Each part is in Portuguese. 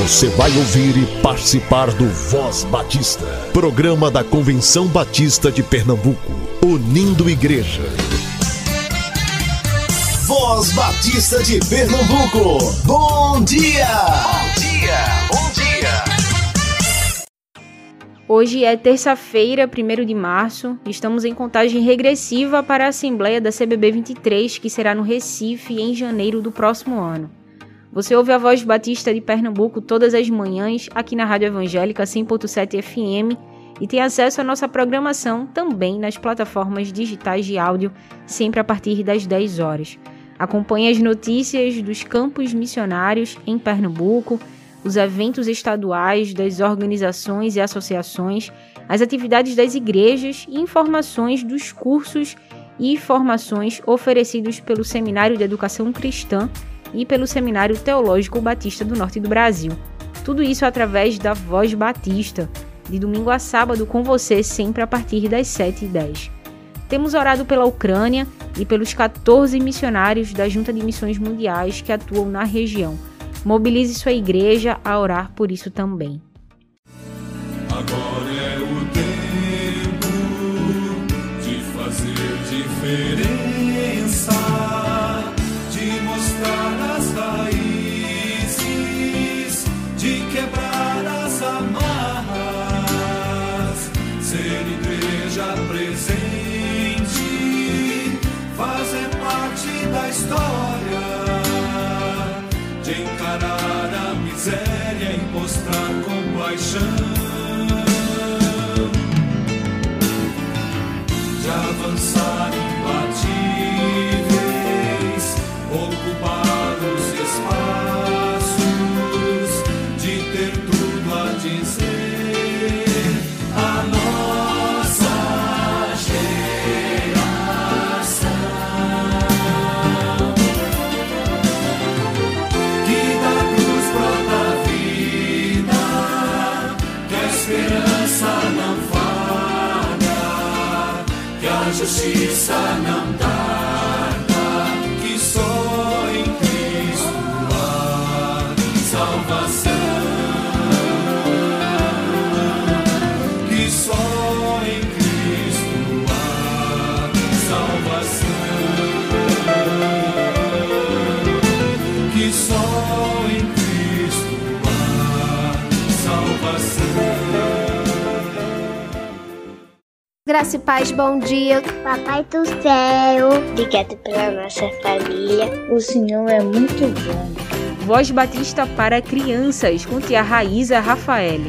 Você vai ouvir e participar do Voz Batista, programa da Convenção Batista de Pernambuco, unindo igreja. Voz Batista de Pernambuco, bom dia! Bom dia, bom dia! Hoje é terça-feira, 1 de março. Estamos em contagem regressiva para a Assembleia da CBB 23, que será no Recife em janeiro do próximo ano. Você ouve a Voz Batista de Pernambuco todas as manhãs aqui na Rádio Evangélica 100.7 FM e tem acesso à nossa programação também nas plataformas digitais de áudio, sempre a partir das 10 horas. Acompanhe as notícias dos campos missionários em Pernambuco, os eventos estaduais das organizações e associações, as atividades das igrejas e informações dos cursos e formações oferecidos pelo Seminário de Educação Cristã e pelo Seminário Teológico Batista do Norte do Brasil. Tudo isso através da Voz Batista, de domingo a sábado com você, sempre a partir das 7h10. Temos orado pela Ucrânia e pelos 14 missionários da Junta de Missões Mundiais que atuam na região. Mobilize sua igreja a orar por isso também. Mostrar compaixão, justiça não Graça e paz, bom dia. Papai do céu, obrigado pela nossa família. O Senhor é muito bom. Voz Batista para crianças, com tia Raíza Rafael.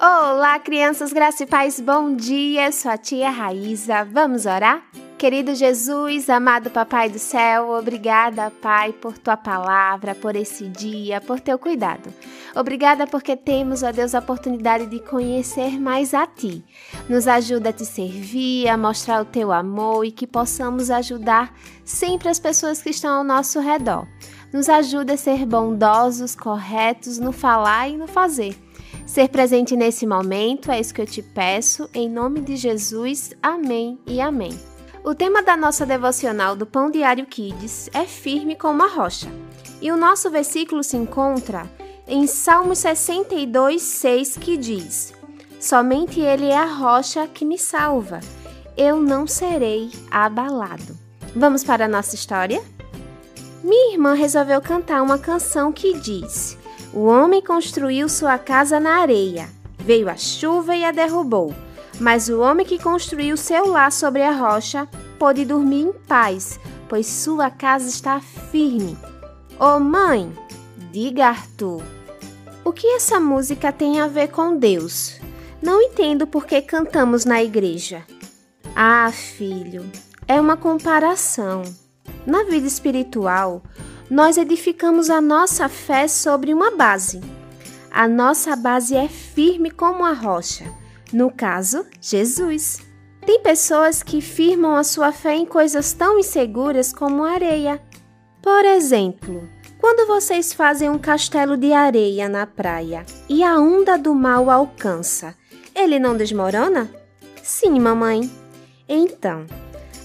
Olá, crianças, graça e paz, bom dia. Sou a tia Raíza. Vamos orar? Querido Jesus, amado Papai do céu, obrigada, Pai, por tua palavra, por esse dia, por teu cuidado. Obrigada porque temos, ó Deus, a oportunidade de conhecer mais a ti. Nos ajuda a te servir, a mostrar o teu amor e que possamos ajudar sempre as pessoas que estão ao nosso redor. Nos ajuda a ser bondosos, corretos no falar e no fazer. Ser presente nesse momento é isso que eu te peço, em nome de Jesus. Amém e amém. O tema da nossa devocional do Pão Diário Kids é firme como a rocha. E o nosso versículo se encontra em Salmos 62, 6, que diz: Somente Ele é a rocha que me salva. Eu não serei abalado. Vamos para a nossa história? Minha irmã resolveu cantar uma canção que diz: O homem construiu sua casa na areia, veio a chuva e a derrubou mas o homem que construiu seu lar sobre a rocha pôde dormir em paz, pois sua casa está firme. Oh mãe, diga Arthur, o que essa música tem a ver com Deus? Não entendo por que cantamos na igreja. Ah, filho, é uma comparação. Na vida espiritual, nós edificamos a nossa fé sobre uma base. A nossa base é firme como a rocha. No caso, Jesus. Tem pessoas que firmam a sua fé em coisas tão inseguras como areia. Por exemplo, quando vocês fazem um castelo de areia na praia e a onda do mal alcança, ele não desmorona? Sim, mamãe. Então,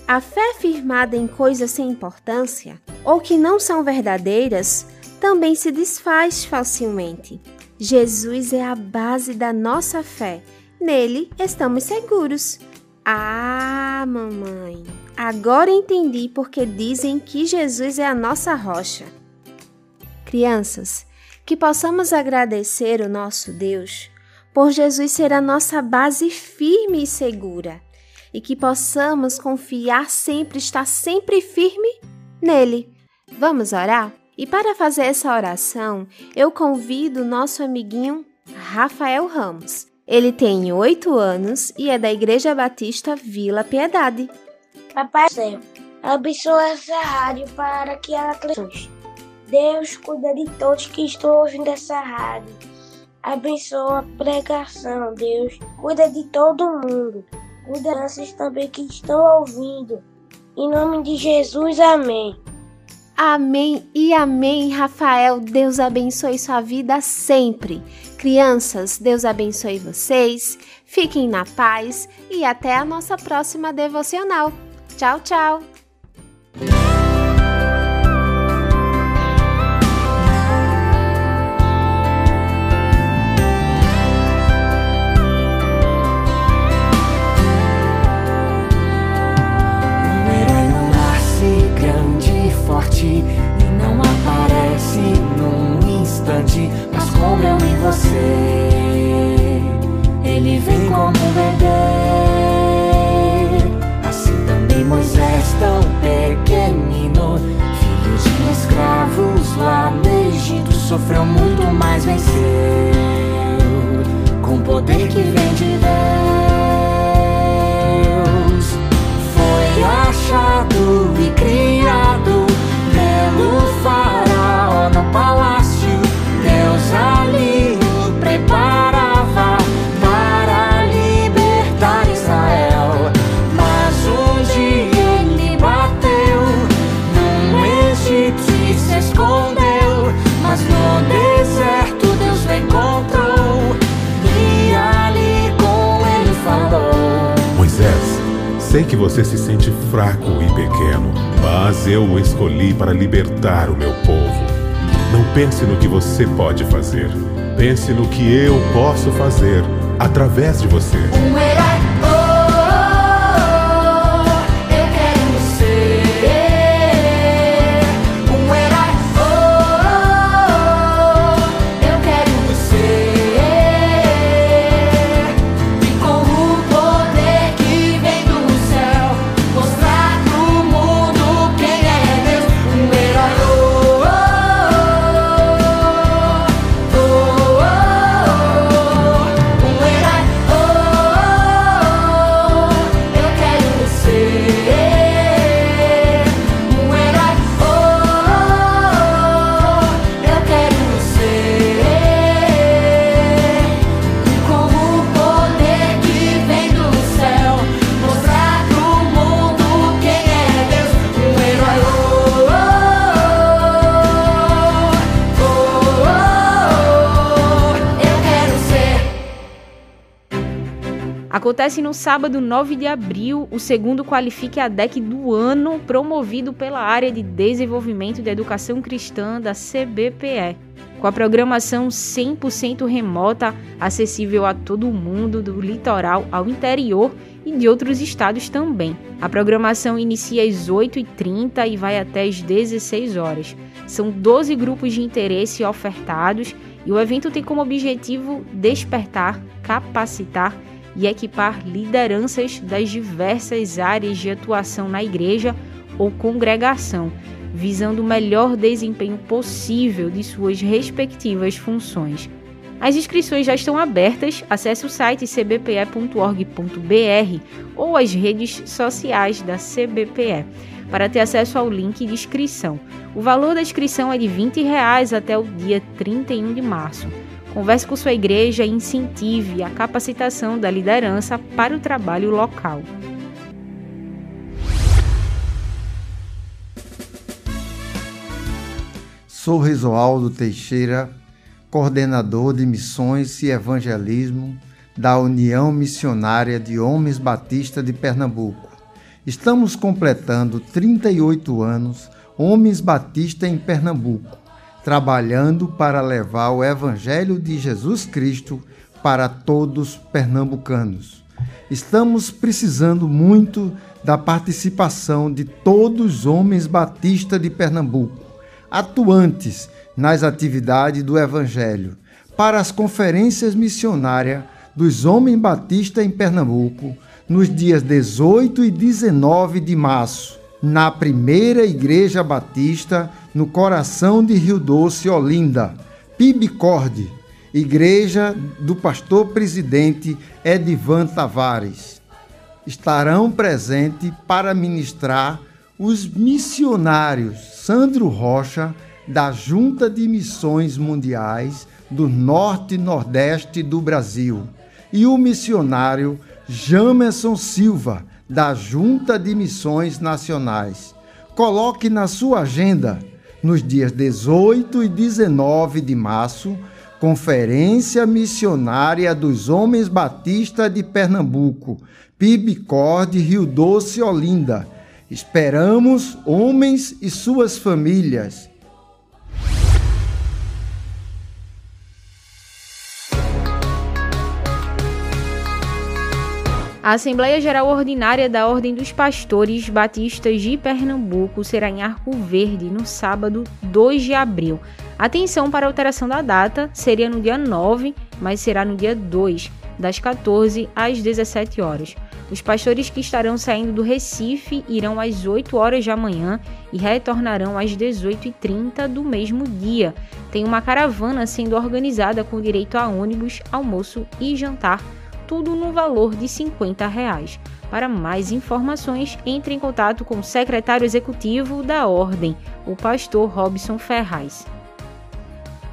a fé firmada em coisas sem importância ou que não são verdadeiras também se desfaz facilmente. Jesus é a base da nossa fé. Nele estamos seguros. Ah, mamãe, agora entendi porque dizem que Jesus é a nossa rocha. Crianças, que possamos agradecer o nosso Deus por Jesus ser a nossa base firme e segura e que possamos confiar sempre, estar sempre firme nele. Vamos orar? E para fazer essa oração, eu convido o nosso amiguinho Rafael Ramos. Ele tem oito anos e é da Igreja Batista Vila Piedade. Papai Céu, abençoa essa rádio para que ela cresça. Deus cuida de todos que estão ouvindo essa rádio. Abençoa a pregação, Deus. Cuida de todo mundo. Cuida das também que estão ouvindo. Em nome de Jesus, amém. Amém e amém, Rafael. Deus abençoe sua vida sempre. Crianças, Deus abençoe vocês. Fiquem na paz e até a nossa próxima devocional. Tchau, tchau. Que você se sente fraco e pequeno, mas eu o escolhi para libertar o meu povo. Não pense no que você pode fazer, pense no que eu posso fazer através de você. Acontece no sábado 9 de abril o segundo Qualifique a DEC do ano, promovido pela área de desenvolvimento da educação cristã da CBPE. Com a programação 100% remota, acessível a todo mundo, do litoral ao interior e de outros estados também. A programação inicia às 8h30 e vai até às 16 horas. São 12 grupos de interesse ofertados e o evento tem como objetivo despertar, capacitar e equipar lideranças das diversas áreas de atuação na igreja ou congregação, visando o melhor desempenho possível de suas respectivas funções. As inscrições já estão abertas, acesse o site cbpe.org.br ou as redes sociais da CBPE para ter acesso ao link de inscrição. O valor da inscrição é de 20 reais até o dia 31 de março. Converse com sua igreja e incentive a capacitação da liderança para o trabalho local. Sou Resoaldo Teixeira, coordenador de missões e evangelismo da União Missionária de Homens Batista de Pernambuco. Estamos completando 38 anos, Homens Batista em Pernambuco, trabalhando para levar o Evangelho de Jesus Cristo para todos pernambucanos. Estamos precisando muito da participação de todos os homens batistas de Pernambuco, atuantes nas atividades do Evangelho, para as conferências missionárias dos homens batistas em Pernambuco, nos dias 18 e 19 de março, na primeira Igreja Batista, no coração de Rio Doce, Olinda, Pibicorde, Igreja do Pastor Presidente Edivan Tavares. Estarão presentes para ministrar os missionários Sandro Rocha, da Junta de Missões Mundiais do Norte e Nordeste do Brasil, e o missionário Jamerson Silva, da Junta de Missões Nacionais. Coloque na sua agenda, nos dias 18 e 19 de março, Conferência Missionária dos Homens Batista de Pernambuco, Pibicorde, Rio Doce, Olinda. Esperamos homens e suas famílias. A Assembleia Geral Ordinária da Ordem dos Pastores Batistas de Pernambuco será em Arco Verde no sábado 2 de abril. Atenção para a alteração da data, seria no dia 9, mas será no dia 2, das 14 às 17 horas. Os pastores que estarão saindo do Recife irão às 8 horas da manhã e retornarão às 18h30 do mesmo dia. Tem uma caravana sendo organizada com direito a ônibus, almoço e jantar tudo no valor de 50 reais. Para mais informações, entre em contato com o secretário executivo da Ordem, o pastor Robson Ferraz.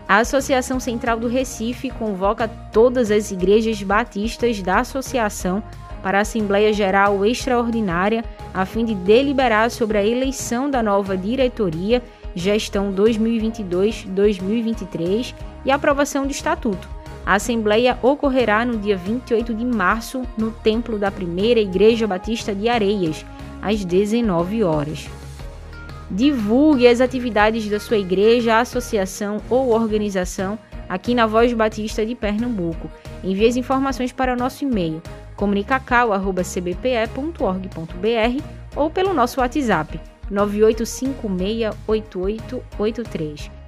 A Associação Central do Recife convoca todas as igrejas batistas da associação para a Assembleia Geral Extraordinária a fim de deliberar sobre a eleição da nova diretoria, gestão 2022-2023 e aprovação do estatuto. A Assembleia ocorrerá no dia 28 de março no Templo da Primeira Igreja Batista de Areias, às 19 horas. Divulgue as atividades da sua igreja, associação ou organização aqui na Voz Batista de Pernambuco. Envie as informações para o nosso e-mail comunicacau.cbpe.org.br ou pelo nosso WhatsApp 98568883.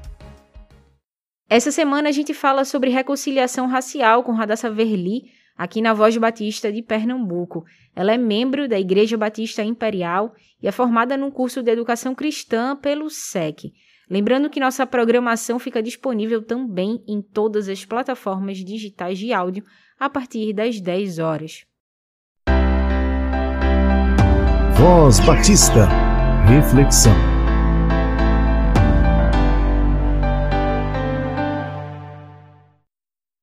Essa semana a gente fala sobre reconciliação racial com Radassa Verli, aqui na Voz Batista de Pernambuco. Ela é membro da Igreja Batista Imperial e é formada num curso de Educação Cristã pelo SEC. Lembrando que nossa programação fica disponível também em todas as plataformas digitais de áudio a partir das 10 horas. Voz Batista. Reflexão.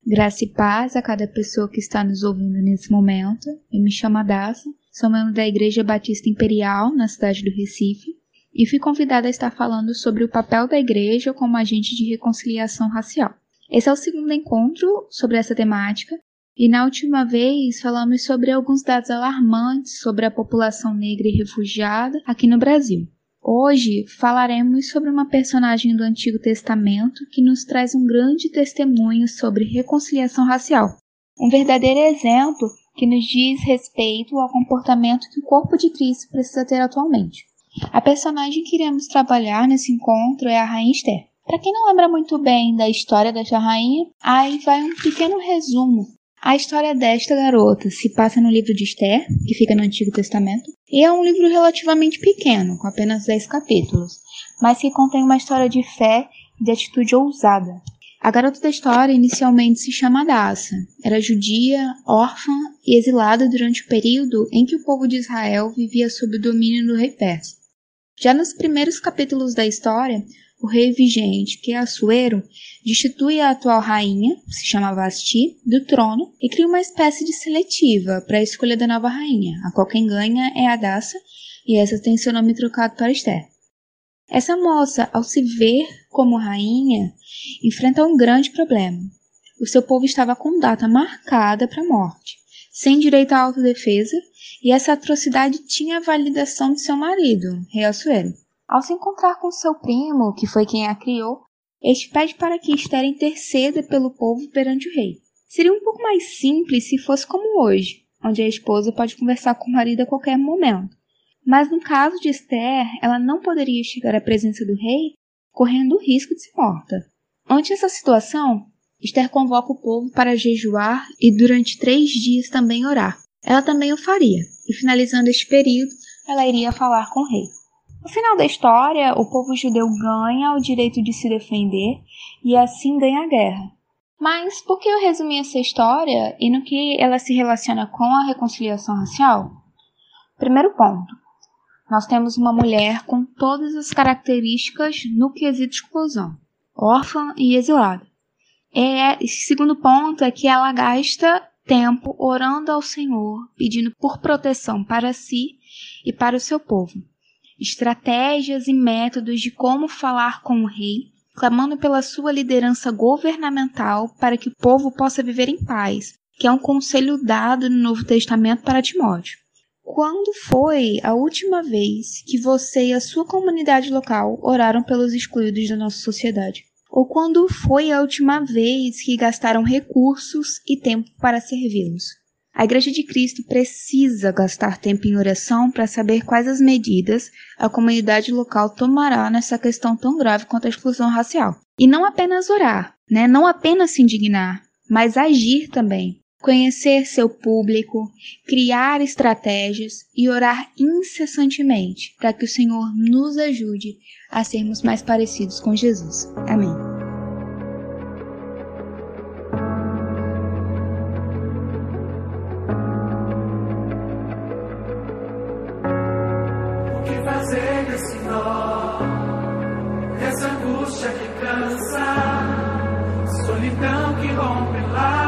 Graça e paz a cada pessoa que está nos ouvindo nesse momento. Eu me chamo Adassa, sou membro da Igreja Batista Imperial na cidade do Recife e fui convidada a estar falando sobre o papel da igreja como agente de reconciliação racial. Esse é o segundo encontro sobre essa temática e na última vez falamos sobre alguns dados alarmantes sobre a população negra e refugiada aqui no Brasil. Hoje falaremos sobre uma personagem do Antigo Testamento que nos traz um grande testemunho sobre reconciliação racial. Um verdadeiro exemplo que nos diz respeito ao comportamento que o corpo de Cristo precisa ter atualmente. A personagem que iremos trabalhar nesse encontro é a Rainha Esther. Para quem não lembra muito bem da história desta rainha, aí vai um pequeno resumo a história desta garota se passa no livro de Esther, que fica no Antigo Testamento, e é um livro relativamente pequeno, com apenas 10 capítulos, mas que contém uma história de fé e de atitude ousada. A garota da história inicialmente se chama Adassa. Era judia, órfã e exilada durante o período em que o povo de Israel vivia sob o domínio do rei Persa. Já nos primeiros capítulos da história, o rei vigente, que é Assuero, destitui a atual rainha, que se chama Vasti, do trono e cria uma espécie de seletiva para a escolha da nova rainha, a qual quem ganha é Adassa, e essa tem seu nome trocado para Esther. Essa moça, ao se ver como rainha, enfrenta um grande problema. O seu povo estava com data marcada para a morte. sem direito à autodefesa, e essa atrocidade tinha a validação de seu marido, rei Assuero. Ao se encontrar com seu primo, que foi quem a criou, este pede para que Esther interceda pelo povo perante o rei. Seria um pouco mais simples se fosse como hoje, onde a esposa pode conversar com o marido a qualquer momento. Mas no caso de Esther, ela não poderia chegar à presença do rei correndo o risco de ser morta. Ante essa situação, Esther convoca o povo para jejuar e durante três dias também orar. Ela também o faria, e finalizando este período, ela iria falar com o rei. No final da história, o povo judeu ganha o direito de se defender e assim ganha a guerra. Mas por que eu resumi essa história e no que ela se relaciona com a reconciliação racial? Primeiro ponto. Nós temos uma mulher com todas as características no quesito exclusão, órfã e exilada. É, segundo ponto é que ela gasta tempo orando ao Senhor, pedindo por proteção para si e para o seu povo estratégias e métodos de como falar com o rei, clamando pela sua liderança governamental para que o povo possa viver em paz, que é um conselho dado no Novo Testamento para Timóteo. Quando foi a última vez que você e a sua comunidade local oraram pelos excluídos da nossa sociedade? Ou quando foi a última vez que gastaram recursos e tempo para servi-los? A Igreja de Cristo precisa gastar tempo em oração para saber quais as medidas a comunidade local tomará nessa questão tão grave quanto a exclusão racial. E não apenas orar, né? não apenas se indignar, mas agir também. Conhecer seu público, criar estratégias e orar incessantemente para que o Senhor nos ajude a sermos mais parecidos com Jesus. Amém. dançar, solidão que rompe lá.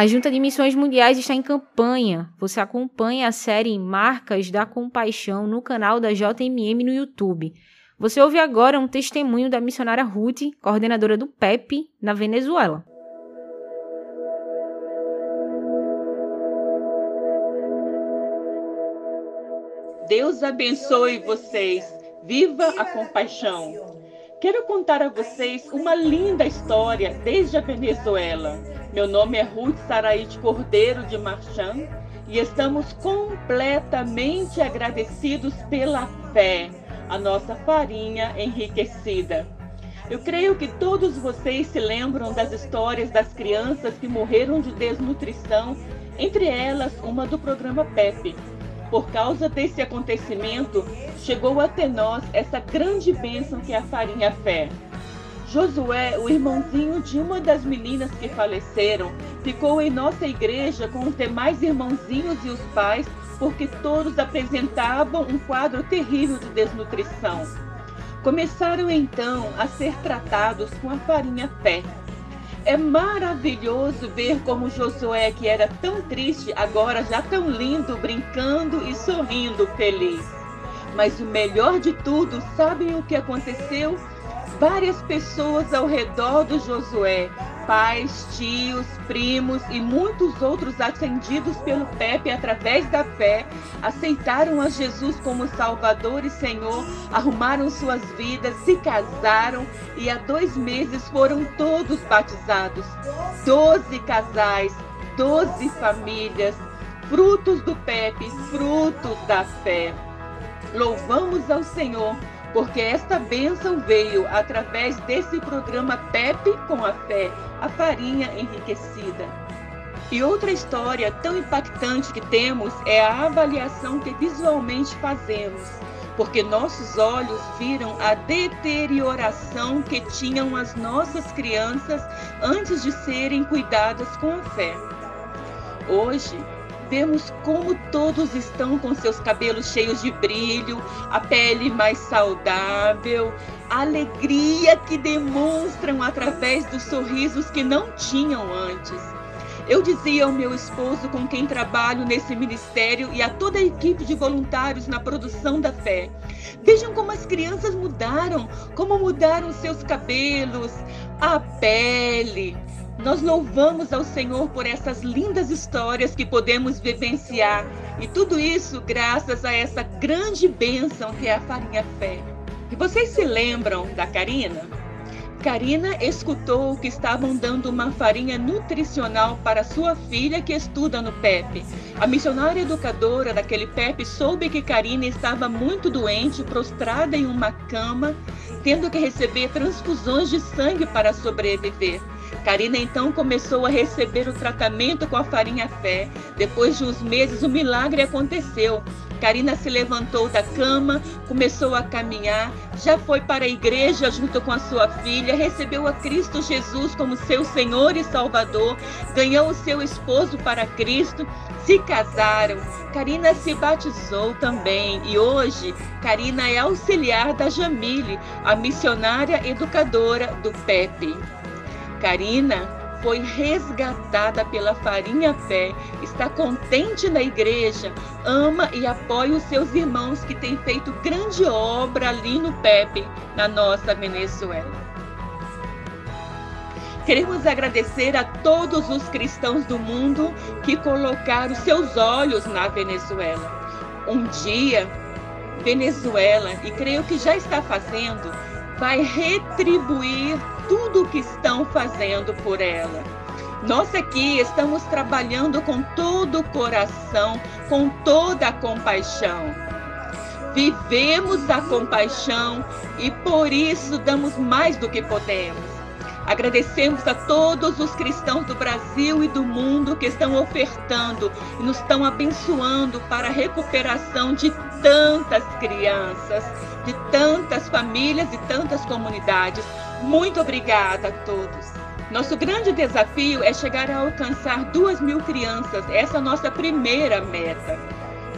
A Junta de Missões Mundiais está em campanha. Você acompanha a série Marcas da Compaixão no canal da JMM no YouTube. Você ouve agora um testemunho da missionária Ruth, coordenadora do PEP, na Venezuela. Deus abençoe vocês. Viva a compaixão. Quero contar a vocês uma linda história desde a Venezuela. Meu nome é Ruth Saraíde Cordeiro de Marchand e estamos completamente agradecidos pela fé, a nossa farinha enriquecida. Eu creio que todos vocês se lembram das histórias das crianças que morreram de desnutrição, entre elas uma do programa PEP. Por causa desse acontecimento, chegou até nós essa grande bênção que é a farinha fé. Josué, o irmãozinho de uma das meninas que faleceram, ficou em nossa igreja com os demais irmãozinhos e os pais, porque todos apresentavam um quadro terrível de desnutrição. Começaram então a ser tratados com a farinha fé. É maravilhoso ver como Josué, que era tão triste, agora já tão lindo, brincando e sorrindo feliz. Mas o melhor de tudo, sabem o que aconteceu? Várias pessoas ao redor do Josué, pais, tios, primos e muitos outros atendidos pelo Pepe através da fé, aceitaram a Jesus como Salvador e Senhor, arrumaram suas vidas, se casaram e há dois meses foram todos batizados. Doze casais, doze famílias, frutos do Pepe, frutos da fé. Louvamos ao Senhor porque esta bênção veio através desse programa PEP com a fé, a farinha enriquecida. E outra história tão impactante que temos é a avaliação que visualmente fazemos, porque nossos olhos viram a deterioração que tinham as nossas crianças antes de serem cuidadas com a fé. Hoje, vemos como todos estão com seus cabelos cheios de brilho, a pele mais saudável, a alegria que demonstram através dos sorrisos que não tinham antes. Eu dizia ao meu esposo, com quem trabalho nesse ministério, e a toda a equipe de voluntários na produção da fé: vejam como as crianças mudaram, como mudaram seus cabelos, a pele, nós louvamos ao Senhor por essas lindas histórias que podemos vivenciar e tudo isso graças a essa grande bênção que é a farinha fé. E vocês se lembram da Karina? Karina escutou que estavam dando uma farinha nutricional para sua filha que estuda no PEP. A missionária educadora daquele PEP soube que Karina estava muito doente, prostrada em uma cama, tendo que receber transfusões de sangue para sobreviver. Karina então começou a receber o tratamento com a farinha fé. Depois de uns meses, o milagre aconteceu. Karina se levantou da cama, começou a caminhar, já foi para a igreja junto com a sua filha, recebeu a Cristo Jesus como seu Senhor e Salvador, ganhou o seu esposo para Cristo, se casaram. Karina se batizou também e hoje Karina é auxiliar da Jamile, a missionária educadora do PEP. Karina foi resgatada pela Farinha Fé, está contente na igreja, ama e apoia os seus irmãos que têm feito grande obra ali no Pepe, na nossa Venezuela. Queremos agradecer a todos os cristãos do mundo que colocaram seus olhos na Venezuela. Um dia, Venezuela, e creio que já está fazendo, vai retribuir tudo o que estão fazendo por ela. Nós aqui estamos trabalhando com todo o coração, com toda a compaixão. Vivemos a compaixão e por isso damos mais do que podemos. Agradecemos a todos os cristãos do Brasil e do mundo que estão ofertando e nos estão abençoando para a recuperação de tantas crianças, de tantas famílias e tantas comunidades. Muito obrigada a todos. Nosso grande desafio é chegar a alcançar duas mil crianças, essa é a nossa primeira meta.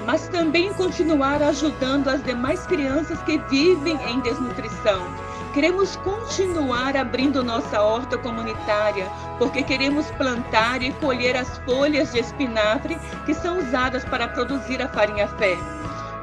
Mas também continuar ajudando as demais crianças que vivem em desnutrição Queremos continuar abrindo nossa horta comunitária, porque queremos plantar e colher as folhas de espinafre que são usadas para produzir a farinha fé.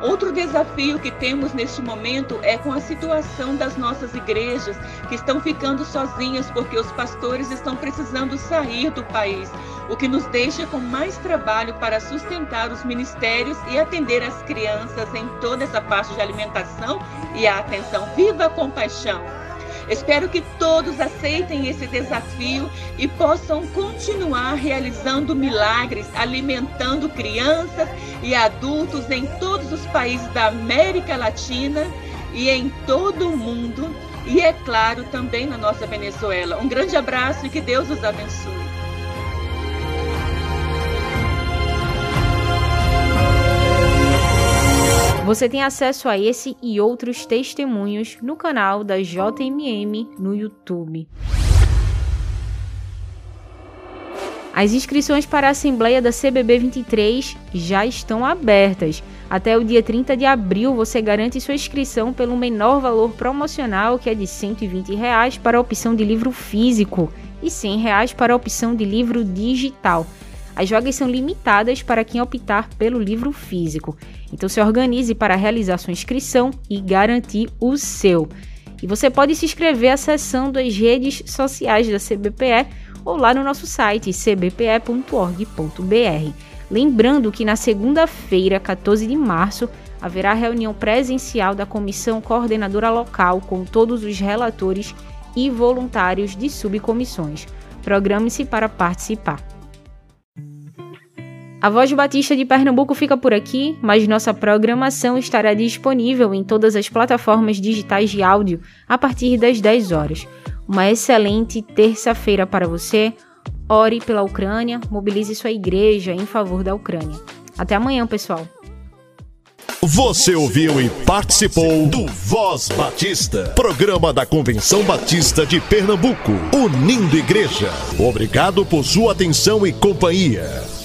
Outro desafio que temos neste momento é com a situação das nossas igrejas, que estão ficando sozinhas porque os pastores estão precisando sair do país, o que nos deixa com mais trabalho para sustentar os ministérios e atender as crianças em toda essa parte de alimentação e a atenção. Viva a compaixão! Espero que todos aceitem esse desafio e possam continuar realizando milagres, alimentando crianças e adultos em todos os países da América Latina e em todo o mundo. E é claro, também na nossa Venezuela. Um grande abraço e que Deus os abençoe. Você tem acesso a esse e outros testemunhos no canal da JMM no YouTube. As inscrições para a Assembleia da CBB 23 já estão abertas. Até o dia 30 de abril você garante sua inscrição pelo menor valor promocional, que é de 120 reais para a opção de livro físico e 100 reais para a opção de livro digital. As vagas são limitadas para quem optar pelo livro físico. Então se organize para realizar sua inscrição e garantir o seu. E você pode se inscrever acessando as redes sociais da CBPE ou lá no nosso site cbpe.org.br. Lembrando que na segunda-feira, 14 de março, haverá reunião presencial da comissão coordenadora local com todos os relatores e voluntários de subcomissões. Programe-se para participar. A Voz Batista de Pernambuco fica por aqui, mas nossa programação estará disponível em todas as plataformas digitais de áudio a partir das 10 horas. Uma excelente terça-feira para você. Ore pela Ucrânia, mobilize sua igreja em favor da Ucrânia. Até amanhã, pessoal. Você ouviu e participou do Voz Batista, programa da Convenção Batista de Pernambuco, unindo igreja. Obrigado por sua atenção e companhia.